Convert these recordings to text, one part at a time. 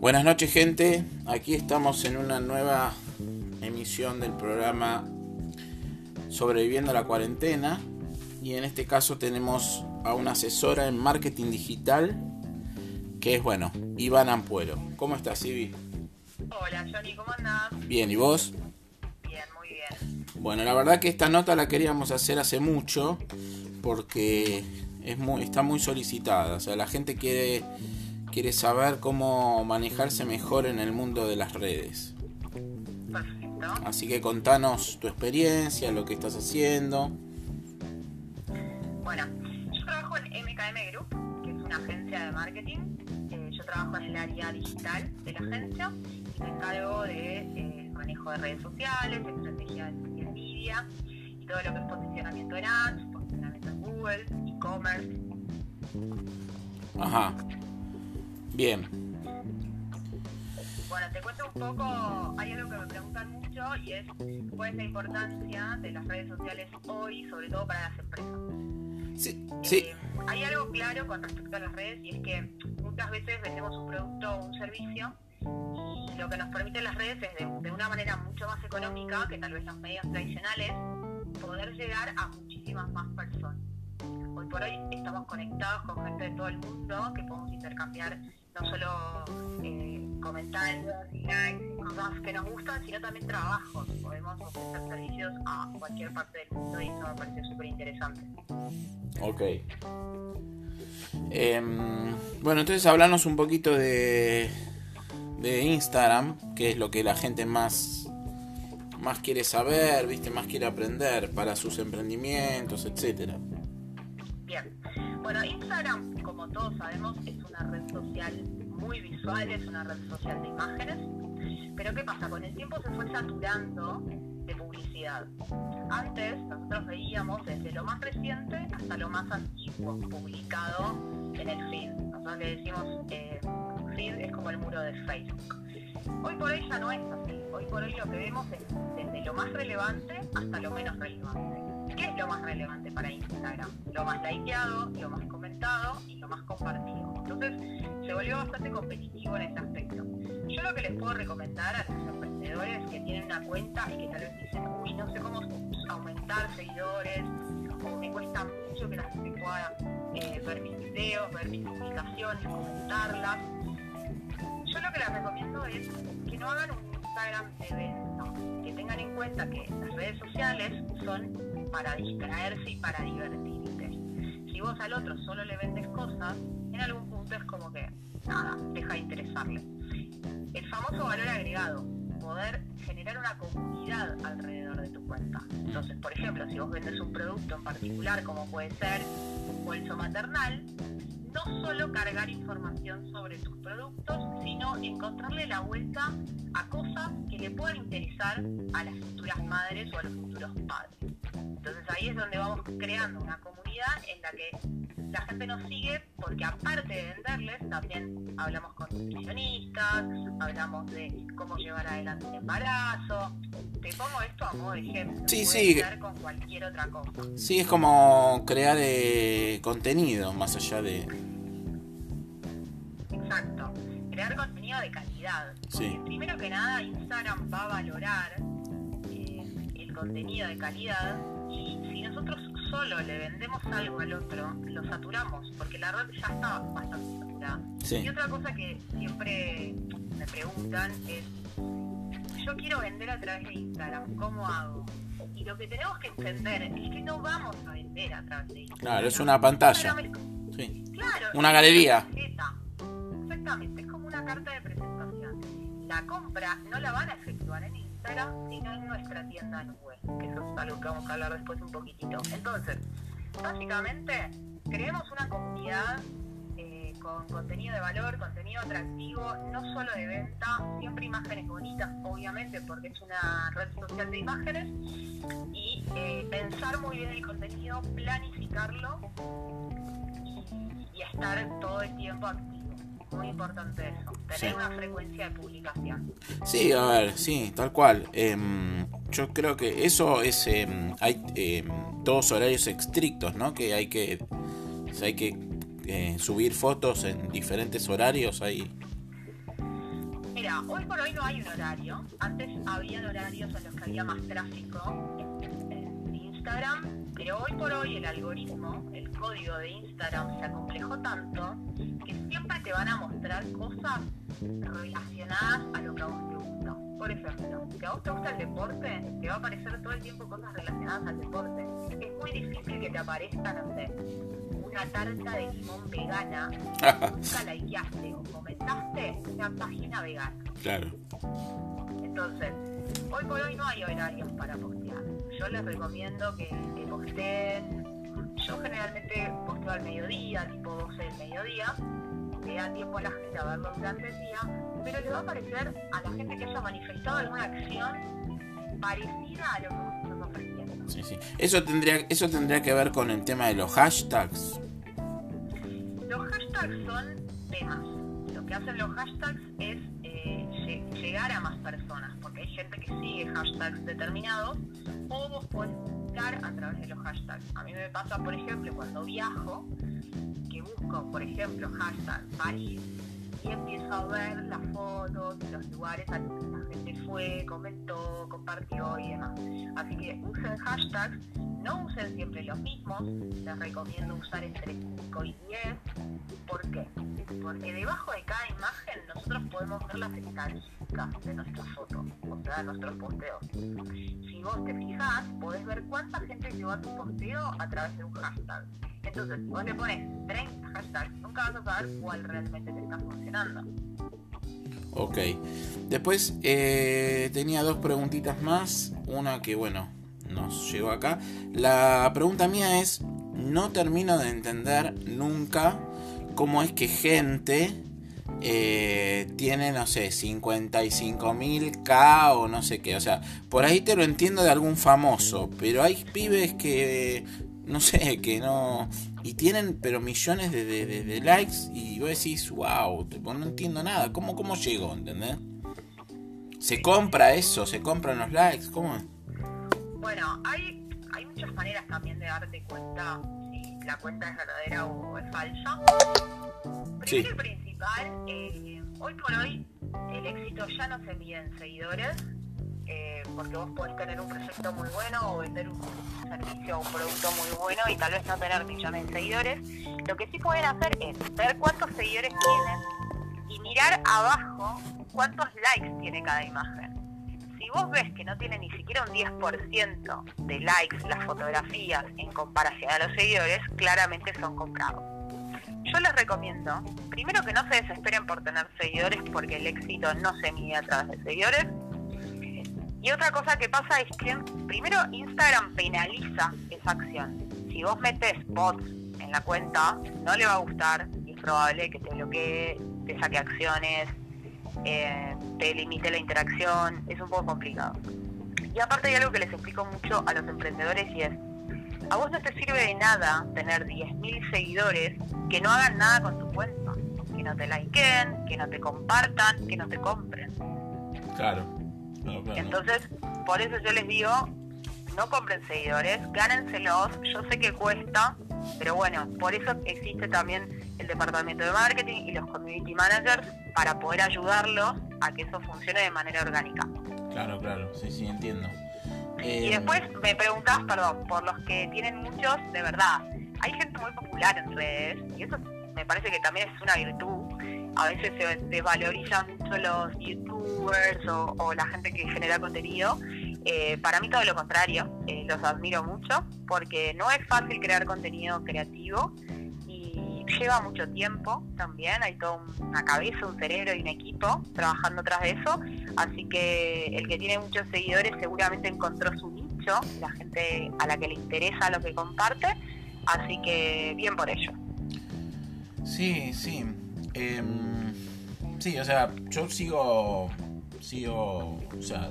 Buenas noches gente, aquí estamos en una nueva emisión del programa Sobreviviendo a la cuarentena y en este caso tenemos a una asesora en marketing digital que es bueno, Iván Ampuero. ¿Cómo estás, Ivi? Hola, Johnny, ¿cómo andás? Bien, ¿y vos? Bien, muy bien. Bueno, la verdad que esta nota la queríamos hacer hace mucho porque es muy, está muy solicitada. O sea, la gente quiere, quiere saber cómo manejarse mejor en el mundo de las redes. Perfecto. Así que contanos tu experiencia, lo que estás haciendo. Bueno, yo trabajo en MKM Group, que es una agencia de marketing. Eh, yo trabajo en el área digital de la agencia y me encargo de eh, manejo de redes sociales, estrategia de media y todo lo que es posicionamiento en ads, posicionamiento en Google, e-commerce. Ajá. Bien. Bueno, te cuento un poco, hay algo que me preguntan mucho y es cuál es la importancia de las redes sociales hoy, sobre todo para las empresas. Sí, sí. Eh, hay algo claro con respecto a las redes y es que muchas veces vendemos un producto o un servicio y lo que nos permiten las redes es de, de una manera mucho más económica que tal vez los medios tradicionales poder llegar a muchísimas más personas. Hoy por hoy estamos conectados con gente de todo el mundo que podemos intercambiar no solo eh, comentarios y likes cosas que nos gustan, sino también trabajos. Podemos ofrecer servicios a cualquier parte del mundo y eso me parece súper interesante. Ok. Em, bueno, entonces hablarnos un poquito de, de Instagram, que es lo que la gente más, más quiere saber, viste, más quiere aprender para sus emprendimientos, etcétera. Bien. Bueno, Instagram, como todos sabemos, es una red social muy visual, es una red social de imágenes. Pero ¿qué pasa? Con el tiempo se fue saturando de publicidad. Antes nosotros veíamos desde lo más reciente hasta lo más antiguo publicado en el feed. Nosotros le decimos eh, feed es como el muro de Facebook. Hoy por hoy ya no es así. Hoy por hoy lo que vemos es desde lo más relevante hasta lo menos relevante. ¿Qué es lo más relevante para Instagram? Lo más likeado, lo más comentado y lo más compartido. Entonces se volvió bastante competitivo en ese aspecto. Yo lo que les puedo recomendar a los emprendedores que tienen una cuenta y que tal vez dicen, uy, no sé cómo aumentar seguidores, o me cuesta mucho que la gente pueda eh, ver mis videos, ver mis publicaciones, comentarlas. Yo lo que les recomiendo es que no hagan un Instagram de venta, que tengan en cuenta que las redes sociales son para distraerse y para divertirte. Si vos al otro solo le vendes cosas, en algún punto es como que, nada, deja de interesarle. El famoso valor agregado, poder generar una comunidad alrededor de tu cuenta. Entonces, por ejemplo, si vos vendes un producto en particular, como puede ser un bolso maternal, no solo cargar información sobre tus productos, sino encontrarle la vuelta a cosas que le puedan interesar a las futuras madres o a los futuros padres. Entonces ahí es donde vamos creando una comunidad en la que la gente nos sigue porque aparte de venderles, también hablamos con nutricionistas, hablamos de cómo llevar adelante el embarazo. Te pongo esto a modo de ejemplo. Sí, sí. con cualquier otra cosa. Sí, es como crear eh, contenido más allá de... Exacto. Crear contenido de calidad. Sí. Primero que nada, Instagram va a valorar contenido de calidad y si nosotros solo le vendemos algo al otro, lo saturamos, porque la red ya está bastante saturada. Sí. Y otra cosa que siempre me preguntan es, yo quiero vender a través de Instagram, ¿cómo hago? Y lo que tenemos que entender es que no vamos a vender a través de Instagram. Claro, es una pantalla. Instagram es Sí. Claro. Una galería. Exactamente, es como una carta de presentación. La compra no la van a efectuar en Instagram, sino en nuestra tienda nube, que eso es algo que vamos a hablar después un poquitito. Entonces, básicamente, creemos una comunidad eh, con contenido de valor, contenido atractivo, no solo de venta, siempre imágenes bonitas, obviamente, porque es una red social de imágenes, y eh, pensar muy bien el contenido, planificarlo y, y estar todo el tiempo activo. Muy importante eso, tener Sí. una frecuencia de publicación. Sí, a ver, sí, tal cual. Em, yo creo que eso es... em, hay em, todos horarios estrictos, ¿no? Que hay que... hay que eh, subir fotos en diferentes horarios. Hay... Mira, hoy por hoy no hay un horario. Antes había horarios en los que había más tráfico en Instagram, pero hoy por hoy el algoritmo, el código de Instagram se acomplejó tanto que siempre te van a mostrar cosas relacionadas a lo que a vos te gusta. Por ejemplo, si a vos te gusta el deporte, te va a aparecer todo el tiempo cosas relacionadas al deporte. Es muy difícil que te aparezca, no sé, una tarta de limón vegana, nunca likeaste o comentaste una página vegana. Claro. Entonces, hoy por hoy no hay horarios para postear. Yo les recomiendo que, que posteen. Yo generalmente posteo al mediodía, tipo 12 del mediodía. Le da tiempo a la gente a verlo durante el día, pero le va a aparecer a la gente que haya manifestado alguna acción parecida a lo que vos estás ofreciendo. Sí, sí. Eso tendría, eso tendría que ver con el tema de los hashtags. Los hashtags son temas. Lo que hacen los hashtags es eh, lle- llegar a más personas, hay gente que sigue hashtags determinados o vos podés buscar a través de los hashtags. A mí me pasa, por ejemplo, cuando viajo, que busco, por ejemplo, hashtag París y empiezo a ver las fotos de los lugares a los que la gente fue, comentó, compartió y demás. Así que usen hashtags, no usen siempre los mismos, les recomiendo usar entre 5 y 10. ¿Por qué? Porque debajo de cada imagen nosotros podemos ver las estadísticas de nuestras fotos, o sea, de nuestros posteos. Si vos te fijas, podés ver cuánta gente llegó a tu posteo a través de un hashtag. Entonces, si vos le pones 30 hashtags, nunca vas a saber cuál realmente te está funcionando. Ok. Después eh, tenía dos preguntitas más. Una que, bueno, nos llegó acá. La pregunta mía es, no termino de entender nunca cómo es que gente eh, tiene, no sé, 55.000K o no sé qué. O sea, por ahí te lo entiendo de algún famoso, pero hay pibes que, no sé, que no... Y tienen, pero millones de, de- de- likes y vos decís, wow, no entiendo nada. ¿Cómo, cómo llegó? ¿Entendés? ¿Se compra eso? ¿Se compran los likes? ¿Cómo? Bueno, hay, hay muchas maneras también de darte cuenta si la cuenta es verdadera o es falsa. Sí. Primero y principal, eh, hoy por hoy el éxito ya no se mide en seguidores, eh, porque vos podés tener un proyecto muy bueno o vender un servicio o un producto muy bueno y tal vez no tener millones de seguidores. Lo que sí pueden hacer es ver cuántos seguidores tienen y mirar abajo cuántos likes tiene cada imagen. Si vos ves que no tiene ni siquiera un 10% de likes las fotografías en comparación a los seguidores, claramente son comprados. Yo les recomiendo, primero que no se desesperen por tener seguidores porque el éxito no se mide a través de seguidores. Y otra cosa que pasa es que primero Instagram penaliza esa acción. Si vos metes bots en la cuenta, no le va a gustar es probable que te bloquee, te saque acciones, eh, te limite la interacción, es un poco complicado. Y aparte hay algo que les explico mucho a los emprendedores y es, a vos no te sirve de nada tener 10.000 seguidores que no hagan nada con tu cuenta, que no te likeen, que no te compartan, que no te compren. Claro. Claro, claro. Entonces, por eso yo les digo, no compren seguidores, gánenselos, yo sé que cuesta, pero bueno, por eso existe también el departamento de marketing y los community managers para poder ayudarlos a que eso funcione de manera orgánica. Claro, claro. Sí, sí, entiendo. Y Eh, después me preguntabas, perdón, por los que tienen muchos, de verdad, hay gente muy popular en redes y eso me parece que también es una virtud. A veces se desvalorizan mucho los youtubers o, o la gente que genera contenido. Eh, para mí todo lo contrario, eh, los admiro mucho porque no es fácil crear contenido creativo lleva mucho tiempo también, hay toda una cabeza, un cerebro y un equipo trabajando tras de eso, así que el que tiene muchos seguidores seguramente encontró su nicho, la gente a la que le interesa lo que comparte, así que bien por ello. Sí, sí. Em, sí, o sea, yo sigo. Sigo. O sea,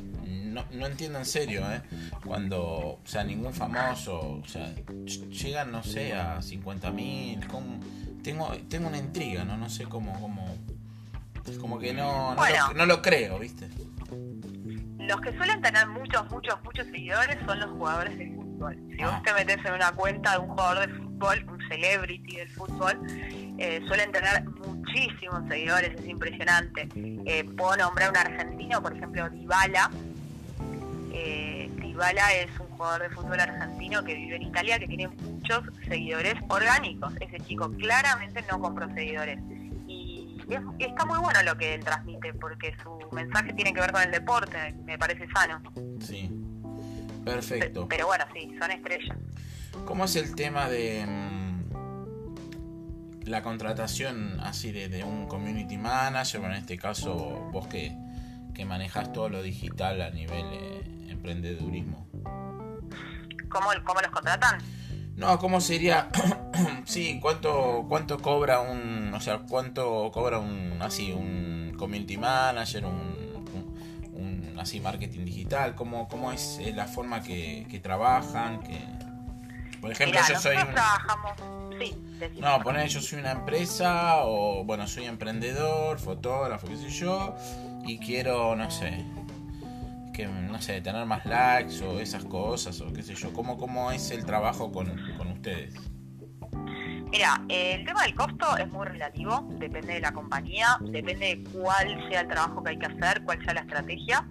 no, no entiendo en serio, ¿eh? Cuando. O sea, ningún famoso. O sea, llegan, no sé, a 50.000. ¿cómo? Tengo, tengo una intriga, ¿no? No sé cómo. cómo como que no, no, Bueno. lo, no lo creo, ¿viste? Los que suelen tener muchos, muchos, muchos seguidores son los jugadores de fútbol. Si Ah. vos te metes en una cuenta de un jugador de fútbol fútbol, un celebrity del fútbol, eh, suelen tener muchísimos seguidores, es impresionante. Eh, puedo nombrar un argentino, por ejemplo, Dybala. Eh, Dybala es un jugador de fútbol argentino que vive en Italia, que tiene muchos seguidores orgánicos. Ese chico claramente no compró seguidores. Y está muy bueno lo que él transmite, porque su mensaje tiene que ver con el deporte, me parece sano. Sí, perfecto. Pero, bueno, sí, son estrellas. ¿Cómo es el tema de mm, la contratación así de, un community manager? en este caso, vos que, que manejas todo lo digital a nivel eh, emprendedurismo. ¿Cómo, ¿Cómo los contratan? No, ¿cómo sería? sí, ¿cuánto cuánto cobra un, o sea, cuánto cobra un así un community manager, un, un, así marketing digital? ¿Cómo, cómo es eh, la forma que, que trabajan? Que por ejemplo, yo soy un... trabajamos, sí, no, poner yo soy una empresa o bueno, soy emprendedor, fotógrafo, qué sé yo, y quiero, no sé, no sé, tener más likes o esas cosas o qué sé yo? ¿Cómo, cómo es el trabajo con, ustedes? Mira, el tema del costo es muy relativo, depende de la compañía, depende de cuál sea el trabajo que hay que hacer, cuál sea la estrategia,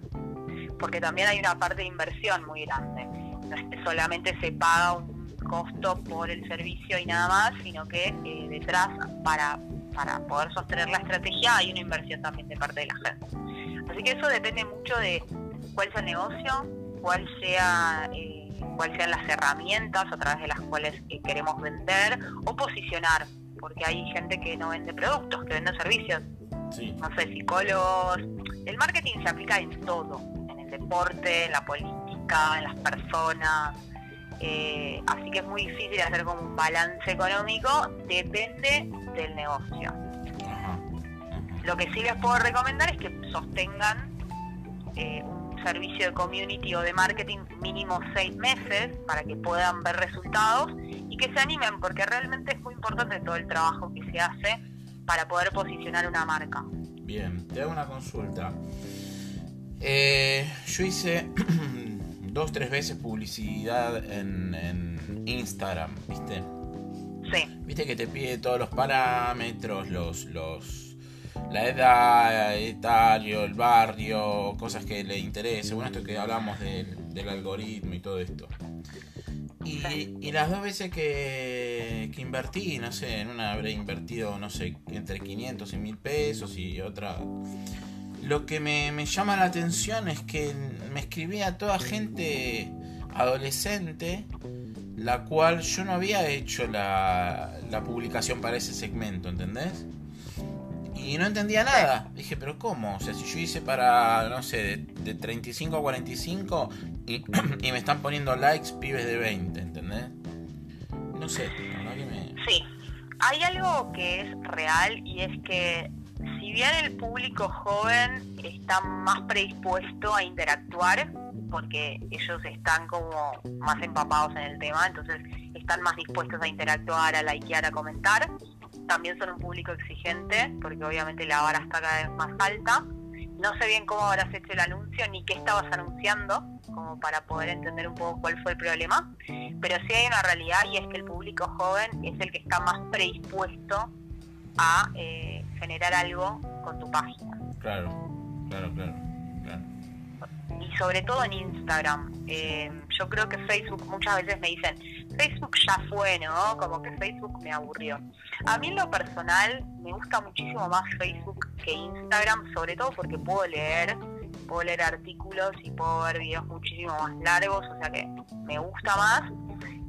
porque también hay una parte de inversión muy grande. No es que solamente se paga un costo por el servicio y nada más, sino que eh, detrás, para, para poder sostener la estrategia, hay una inversión también de parte de la gente. Así que eso depende mucho de cuál sea el negocio, cuál sea, eh, cuáles sean las herramientas a través de las cuales eh, queremos vender o posicionar, porque hay gente que no vende productos, que vende servicios. No sé, psicólogos. El marketing se aplica en todo, en el deporte, en la política, en las personas. Eh, así que es muy difícil hacer como un balance económico, depende del negocio. Lo que sí les puedo recomendar es que sostengan eh, un servicio de community o de marketing mínimo seis meses para que puedan ver resultados y que se animen porque realmente es muy importante todo el trabajo que se hace para poder posicionar una marca. Bien, te hago una consulta. Eh, yo hice dos, tres veces publicidad en, en Instagram, ¿viste? Sí. Viste que te pide todos los parámetros, los, los la edad, etario, el barrio, cosas que le interese. Bueno, esto que hablamos del, algoritmo y todo esto. Y, las dos veces que, que, invertí, no sé, en una habré invertido, no sé, entre 500 y 1000 pesos y otra... Lo que me, llama la atención es que me escribía toda gente adolescente, la cual yo no había hecho la, la publicación para ese segmento, ¿entendés? Y no entendía nada. Dije, pero ¿cómo? O sea, si yo hice para, no sé, de, 35 a 45 y, y, me están poniendo likes pibes de 20, ¿entendés? No sé, Sí, hay algo que es real y es que si bien el público joven está más predispuesto a interactuar, porque ellos están como más empapados en el tema, entonces están más dispuestos a interactuar, a likear, a comentar, también son un público exigente, porque obviamente la vara está cada vez más alta. No sé bien cómo habrás hecho el anuncio ni qué estabas anunciando, como para poder entender un poco cuál fue el problema, pero sí hay una realidad y es que el público joven es el que está más predispuesto a eh, generar algo con tu página. Claro, claro, claro. Y sobre todo en Instagram. Eh, yo creo que Facebook muchas veces me dicen, Facebook ya fue, ¿no? Como que Facebook me aburrió. A mí en lo personal me gusta muchísimo más Facebook que Instagram, sobre todo porque puedo leer, puedo leer artículos y puedo ver videos muchísimo más largos, o sea que me gusta más.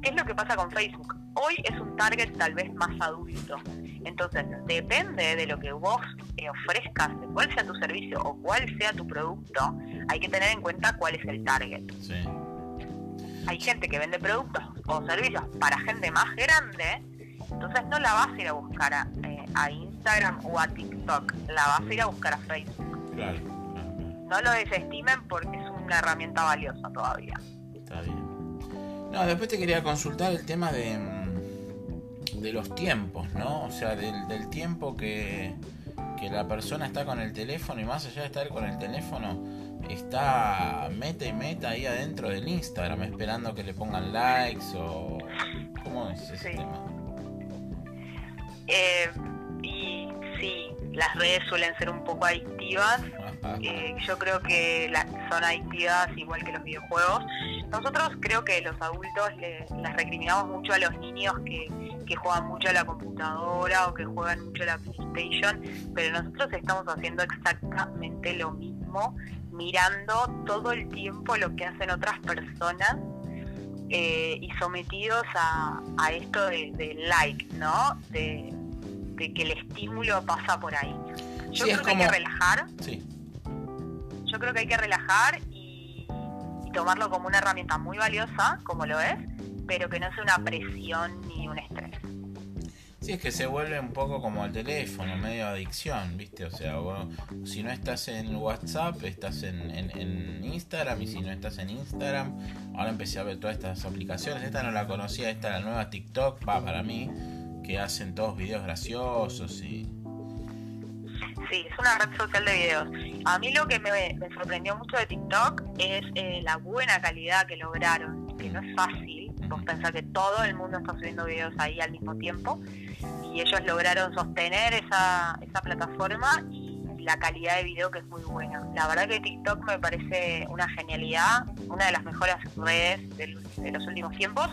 ¿Qué es lo que pasa con Facebook? Hoy es un target tal vez más adulto. Entonces, depende de lo que vos ofrezcas, de cuál sea tu servicio o cuál sea tu producto, hay que tener en cuenta cuál es el target. Sí hay gente que vende productos o servicios para gente más grande, entonces no la vas a ir a buscar a, eh, Instagram o a TikTok, la vas a ir a buscar a Facebook. Claro, No lo desestimen porque es una herramienta valiosa todavía. Está bien. No, después te quería consultar el tema de, mm, de los tiempos, ¿no? O sea, del, del tiempo que, que la persona está con el teléfono y más allá de estar con el teléfono, está meta y meta ahí adentro del Instagram esperando que le pongan likes o cómo es ese tema Eh, y sí, las redes suelen ser un poco adictivas. Eh, yo creo que son adictivas igual que los videojuegos. Nosotros creo que los adultos le, les recriminamos mucho a los niños que, que juegan mucho a la computadora o que juegan mucho a la PlayStation, pero nosotros estamos haciendo exactamente lo mismo, mirando todo el tiempo lo que hacen otras personas eh, y sometidos a, esto de, like, ¿no? De, que el estímulo pasa por ahí. Yo creo que hay que relajar. Sí. Yo creo que hay que relajar y, tomarlo como una herramienta muy valiosa, como lo es, pero que no sea una presión ni un estrés. Sí, es que se vuelve un poco como el teléfono, medio adicción, ¿viste? O sea, si no estás en WhatsApp, estás en, en, Instagram, y si no estás en Instagram, ahora empecé a ver todas estas aplicaciones. Esta no la conocía, esta la nueva TikTok, va para mí, que hacen todos videos graciosos y. Sí, es una red social de videos. A mí lo que me, sorprendió mucho de TikTok es eh, la buena calidad que lograron, que no es fácil. Vos pensás que todo el mundo está subiendo videos ahí al mismo tiempo y ellos lograron sostener esa, esa plataforma y la calidad de video que es muy buena. La verdad que TikTok me parece una genialidad, una de las mejores redes de, los últimos tiempos,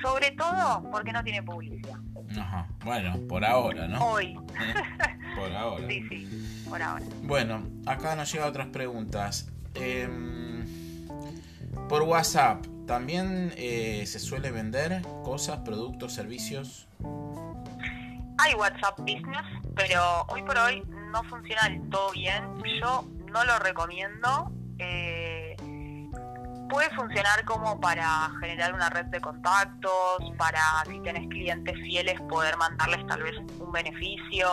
sobre todo porque no tiene publicidad. Ajá. Bueno, por ahora, ¿no? Hoy. por ahora. Sí, sí, por ahora. Bueno, acá nos llegan otras preguntas. Em, por WhatsApp, ¿también eh, se suele vender cosas, productos, servicios? Hay WhatsApp Business, pero hoy por hoy no funciona del todo bien. Yo no lo recomiendo. Eh, puede funcionar como para generar una red de contactos, para si tenés clientes fieles poder mandarles tal vez un beneficio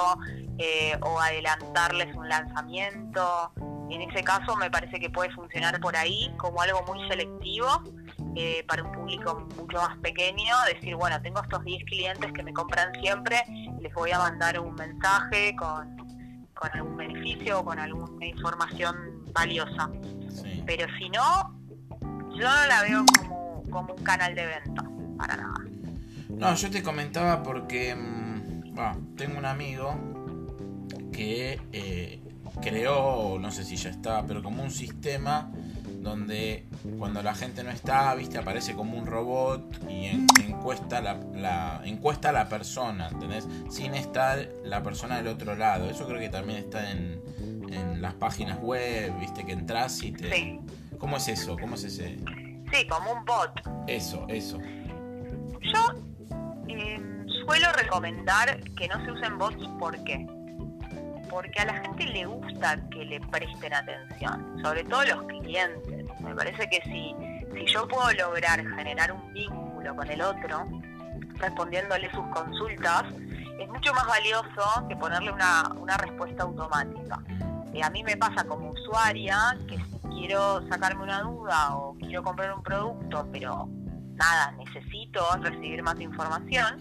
eh, o adelantarles un lanzamiento. En ese caso me parece que puede funcionar por ahí como algo muy selectivo eh, para un público mucho más pequeño, decir, bueno, tengo estos 10 clientes que me compran siempre, les voy a mandar un mensaje con, con algún beneficio o con alguna información valiosa. Pero si no, yo no la veo como, como un canal de venta, para nada. No, yo te comentaba porque mm, tengo un amigo que eh, creó, no sé si ya está, pero como un sistema donde cuando la gente no está, viste, aparece como un robot y encuesta la, encuesta a la persona, ¿entendés? Sin estar la persona del otro lado. Eso creo que también está en, en las páginas web, viste, que entras y te... Sí. ¿Cómo es eso? ¿Cómo es ese...? Sí, como un bot. Eso, eso. Yo eh, suelo recomendar que no se usen bots, ¿por qué? porque a la gente le gusta que le presten atención, sobre todo los clientes. Me parece que si, si yo puedo lograr generar un vínculo con el otro, respondiéndole sus consultas, es mucho más valioso que ponerle una, una respuesta automática. Y a mí me pasa como usuaria que si quiero sacarme una duda o quiero comprar un producto, pero nada, necesito recibir más información,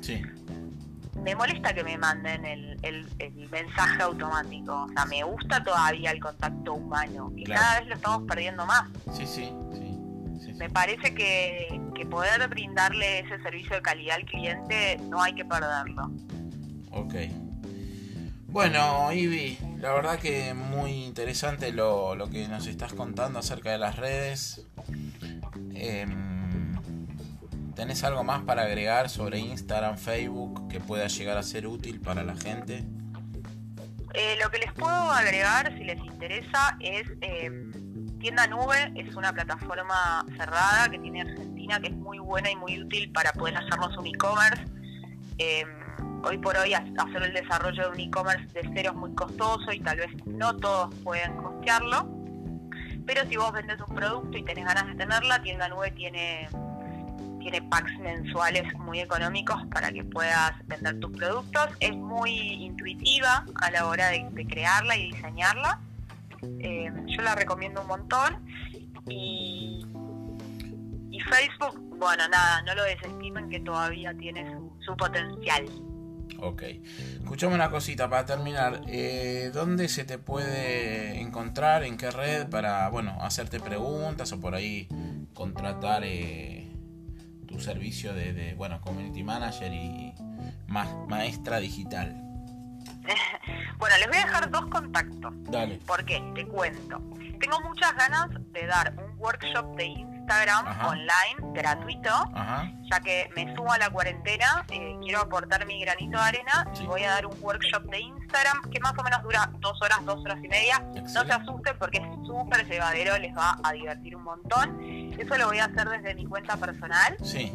me molesta que me manden el, el, mensaje automático. O sea, me gusta todavía el contacto humano, que cada vez lo estamos perdiendo más. Sí, sí, sí. Me parece que, que poder brindarle ese servicio de calidad al cliente no hay que perderlo. Ok. Bueno, Ivy, la verdad que muy interesante lo, lo que nos estás contando acerca de las redes. Eh, ¿Tenés algo más para agregar sobre Instagram, Facebook que pueda llegar a ser útil para la gente? Eh, lo que les puedo agregar, si les interesa, es eh, Tienda Nube, es una plataforma cerrada que tiene Argentina que es muy buena y muy útil para poder hacernos un e-commerce. Eh, hoy por hoy hacer el desarrollo de un e-commerce de cero es muy costoso y tal vez no todos pueden costearlo. Pero si vos vendes un producto y tenés ganas de tenerla, Tienda Nube tiene tiene packs mensuales muy económicos para que puedas vender tus productos. Es muy intuitiva a la hora de, crearla y diseñarla. Eh, yo la recomiendo un montón. Y, Facebook, bueno, nada, no lo desestimen que todavía tiene su, potencial. Ok. Escuchame una cosita para terminar. Eh, ¿Dónde se te puede encontrar? ¿En qué red? Para, bueno, hacerte preguntas o por ahí contratar eh, tu servicio de, bueno, community manager y maestra digital? bueno, les voy a dejar dos contactos. Dale. ¿Por qué? Te cuento. Tengo muchas ganas de dar un workshop de Instagram Ajá. online gratuito, Ajá. ya que me sumo a la cuarentena, eh, quiero aportar mi granito de arena Sí. y voy a dar un workshop de Instagram que más o menos dura dos horas, dos horas y media. No se asusten porque es súper llevadero, les va a divertir un montón. Eso lo voy a hacer desde mi cuenta personal, Sí,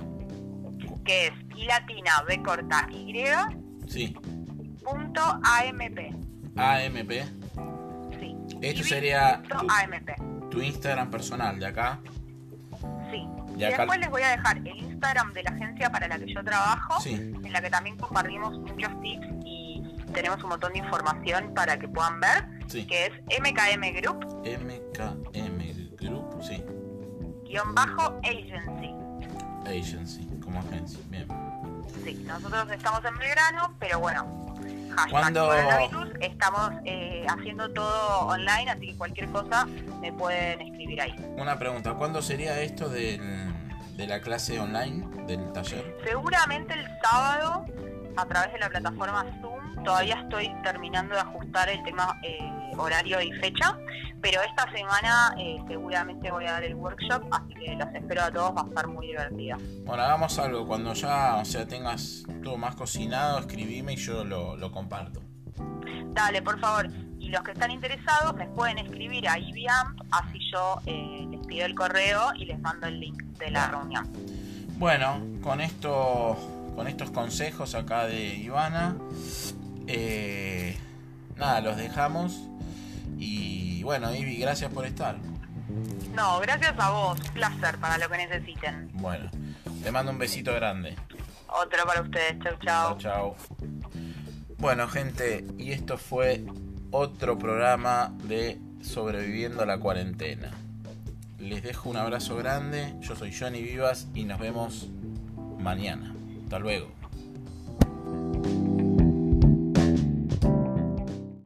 que es i latina b corta y sí. punto amp. AMP. Sí. Esto sería punto tu- amp. Tu Instagram personal de acá. Sí. Y Y acá- después les voy a dejar el Instagram de la agencia para la que yo trabajo, Sí. en la que también compartimos muchos tips y tenemos un montón de información para que puedan ver, Sí. que es MKM Group, MKM. Guion bajo agency. Agency. Como agencia. Bien. Sí, nosotros estamos en Belgrano, pero bueno, hashtag ¿Cuándo- coronavirus, estamos eh, haciendo todo online, así que cualquier cosa me pueden escribir ahí. Una pregunta. ¿Cuándo sería esto del, de la clase online? Del taller. Seguramente el sábado, a través de la plataforma Zoom, todavía estoy terminando de ajustar el tema eh, horario y fecha, pero esta semana eh, seguramente voy a dar el workshop, así que los espero a todos, va a estar muy divertido. Bueno, hagamos algo. Cuando ya, o sea, tengas todo más cocinado, escribime y yo lo, lo comparto. Dale, por favor. Y los que están interesados me pueden escribir a IBIAMP, así yo eh, les pido el correo y les mando el link de la reunión. Bueno, con esto, con estos consejos acá de Ivana, eh, nada, los dejamos. Y bueno, Ivy, gracias por estar. No, gracias a vos, un placer para lo que necesiten. Bueno, te mando un besito grande. Otro para ustedes, chau Chao, chau. chao. Bueno, gente, y esto fue otro programa de Sobreviviendo a la Cuarentena. Les dejo un abrazo grande. Yo soy Johnny Vivas y nos vemos mañana. Hasta luego.